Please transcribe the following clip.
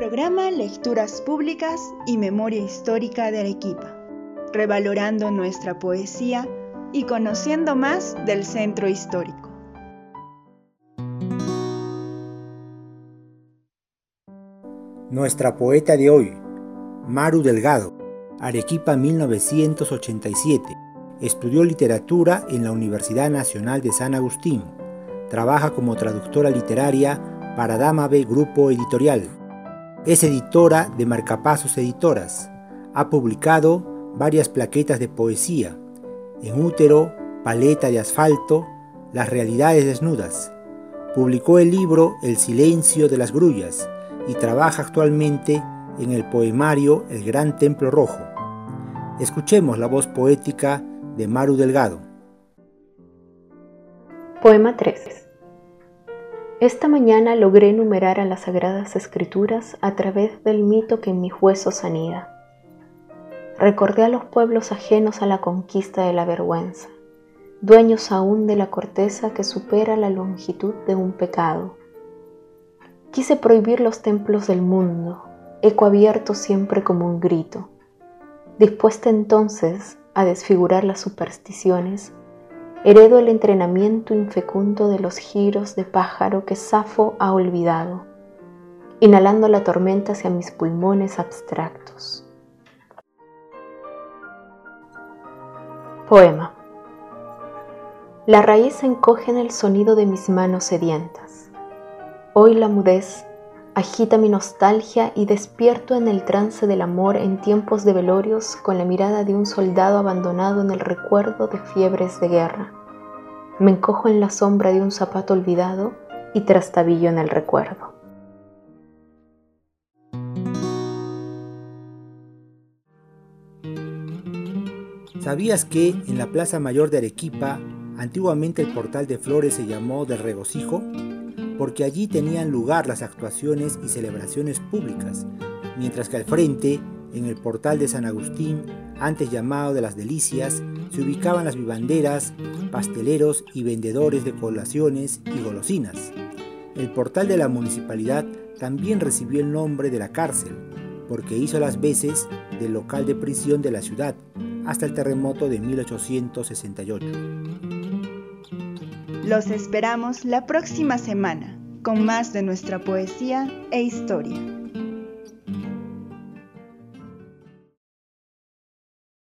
Programa Lecturas Públicas y Memoria Histórica de Arequipa, revalorando nuestra poesía y conociendo más del centro histórico. Nuestra poeta de hoy, Maru Delgado, Arequipa 1987. Estudió literatura en la Universidad Nacional de San Agustín. Trabaja como traductora literaria para Dama B Grupo Editorial. Es editora de Marcapasos Editoras. Ha publicado varias plaquetas de poesía. En útero, paleta de asfalto, Las realidades desnudas. Publicó el libro El silencio de las grullas y trabaja actualmente en el poemario El Gran Templo Rojo. Escuchemos la voz poética de Maru Delgado. Poema 3. Esta mañana logré enumerar a las sagradas escrituras a través del mito que en mis huesos anida. Recordé a los pueblos ajenos a la conquista de la vergüenza, dueños aún de la corteza que supera la longitud de un pecado. Quise prohibir los templos del mundo, eco abierto siempre como un grito Dispuesta entonces a desfigurar las supersticiones, heredo el entrenamiento infecundo de los giros de pájaro que Safo ha olvidado, inhalando la tormenta hacia mis pulmones abstractos. Poema. La raíz encoge en el sonido de mis manos sedientas. Hoy la mudez agita mi nostalgia y despierto en el trance del amor en tiempos de velorios con la mirada de un soldado abandonado en el recuerdo de fiebres de guerra. Me encojo en la sombra de un zapato olvidado y trastabillo en el recuerdo. ¿Sabías que en la Plaza Mayor de Arequipa antiguamente el portal de flores se llamó del regocijo? Porque allí tenían lugar las actuaciones y celebraciones públicas, mientras que al frente, en el portal de San Agustín, antes llamado de las Delicias, se ubicaban las vivanderas, pasteleros y vendedores de colaciones y golosinas. El portal de la municipalidad también recibió el nombre de la cárcel, porque hizo las veces del local de prisión de la ciudad hasta el terremoto de 1868. Los esperamos la próxima semana con más de nuestra poesía e historia.